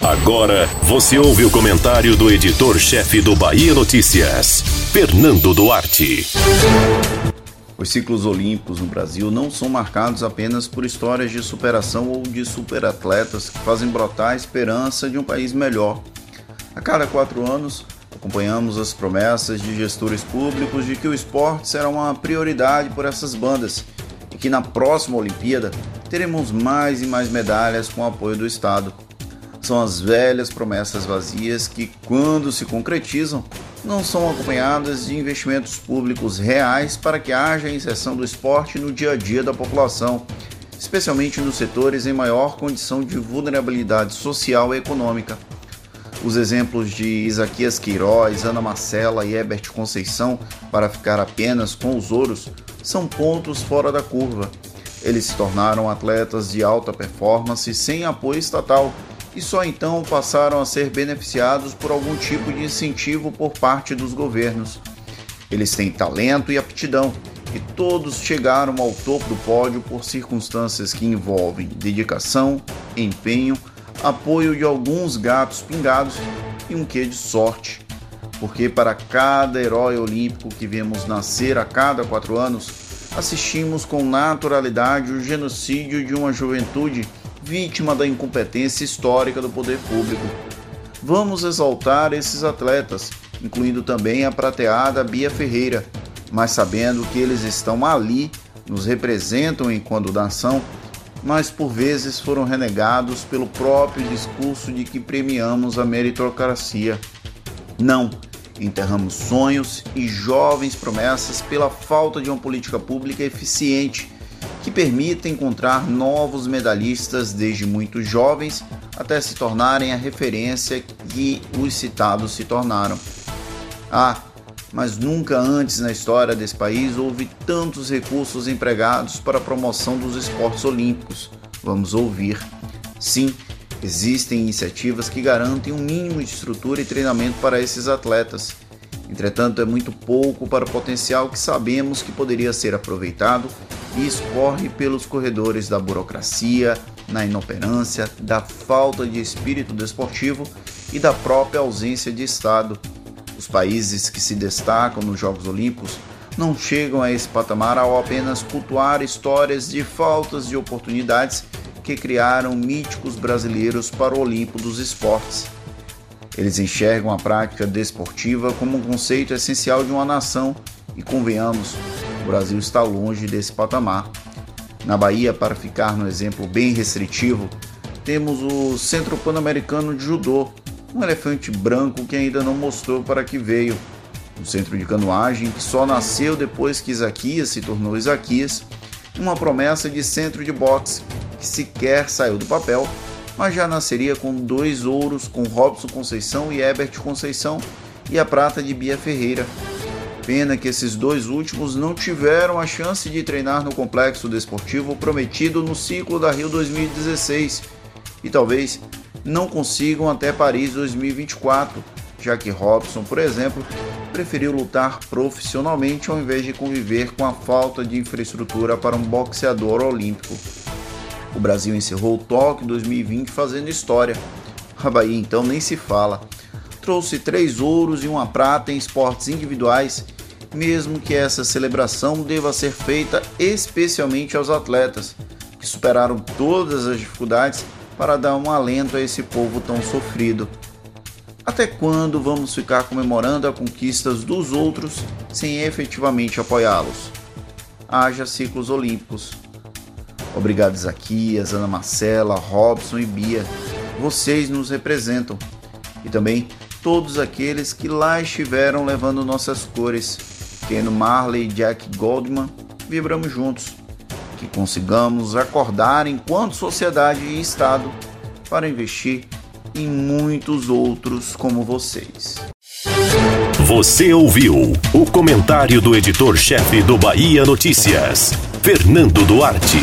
Agora você ouve o comentário do editor-chefe do Bahia Notícias, Fernando Duarte. Os ciclos olímpicos no Brasil não são marcados apenas por histórias de superação ou de superatletas que fazem brotar a esperança de um país melhor. A cada quatro anos, acompanhamos as promessas de gestores públicos de que o esporte será uma prioridade por essas bandas e que na próxima Olimpíada teremos mais e mais medalhas com o apoio do Estado. São as velhas promessas vazias que, quando se concretizam, não são acompanhadas de investimentos públicos reais para que haja inserção do esporte no dia a dia da população, especialmente nos setores em maior condição de vulnerabilidade social e econômica. Os exemplos de Isaquias Queiroz, Ana Marcela e Herbert Conceição, para ficar apenas com os ouros, são pontos fora da curva. Eles se tornaram atletas de alta performance sem apoio estatal e só então passaram a ser beneficiados por algum tipo de incentivo por parte dos governos. Eles têm talento e aptidão, e todos chegaram ao topo do pódio por circunstâncias que envolvem dedicação, empenho, apoio de alguns gatos pingados e um quê de sorte. Porque para cada herói olímpico que vemos nascer a cada quatro anos, assistimos com naturalidade o genocídio de uma juventude vítima da incompetência histórica do poder público. Vamos exaltar esses atletas, incluindo também a prateada Bia Ferreira, mas sabendo que eles estão ali, nos representam enquanto nação, mas por vezes foram renegados pelo próprio discurso de que premiamos a meritocracia. Não, enterramos sonhos e jovens promessas pela falta de uma política pública eficiente que permita encontrar novos medalhistas desde muito jovens até se tornarem a referência que os citados se tornaram. Ah, mas nunca antes na história desse país houve tantos recursos empregados para a promoção dos esportes olímpicos. Vamos ouvir. Sim, existem iniciativas que garantem um mínimo de estrutura e treinamento para esses atletas. Entretanto, é muito pouco para o potencial que sabemos que poderia ser aproveitado e escorre pelos corredores da burocracia, na inoperância, da falta de espírito desportivo e da própria ausência de Estado. Os países que se destacam nos Jogos Olímpicos não chegam a esse patamar ao apenas cultuar histórias de faltas de oportunidades que criaram míticos brasileiros para o Olimpo dos esportes. Eles enxergam a prática desportiva como um conceito essencial de uma nação e, convenhamos, o Brasil está longe desse patamar. Na Bahia, para ficar no exemplo bem restritivo, temos o Centro Pan-Americano de Judô, um elefante branco que ainda não mostrou para que veio. Um centro de canoagem que só nasceu depois que Isaquias se tornou Isaquias, uma promessa de centro de boxe que sequer saiu do papel, mas já nasceria com dois ouros com Robson Conceição e Herbert Conceição e a prata de Bia Ferreira, Pena que esses dois últimos não tiveram a chance de treinar no complexo desportivo prometido no ciclo da Rio 2016 e talvez não consigam até Paris 2024, já que Robson, por exemplo, preferiu lutar profissionalmente ao invés de conviver com a falta de infraestrutura para um boxeador olímpico. O Brasil encerrou o Tóquio 2020 fazendo história. A Bahia então nem se fala trouxe três ouros e uma prata em esportes individuais, mesmo que essa celebração deva ser feita especialmente aos atletas, que superaram todas as dificuldades para dar um alento a esse povo tão sofrido. Até quando vamos ficar comemorando as conquistas dos outros sem efetivamente apoiá-los? Haja ciclos olímpicos. Obrigado, Zaquias, Ana Marcela, Robson e Bia. Vocês nos representam. E também todos aqueles que lá estiveram levando nossas cores. Ken Marley e Jack Goldman, vibramos juntos. Que consigamos acordar enquanto sociedade e Estado para investir em muitos outros como vocês. Você ouviu o comentário do editor-chefe do Bahia Notícias, Fernando Duarte.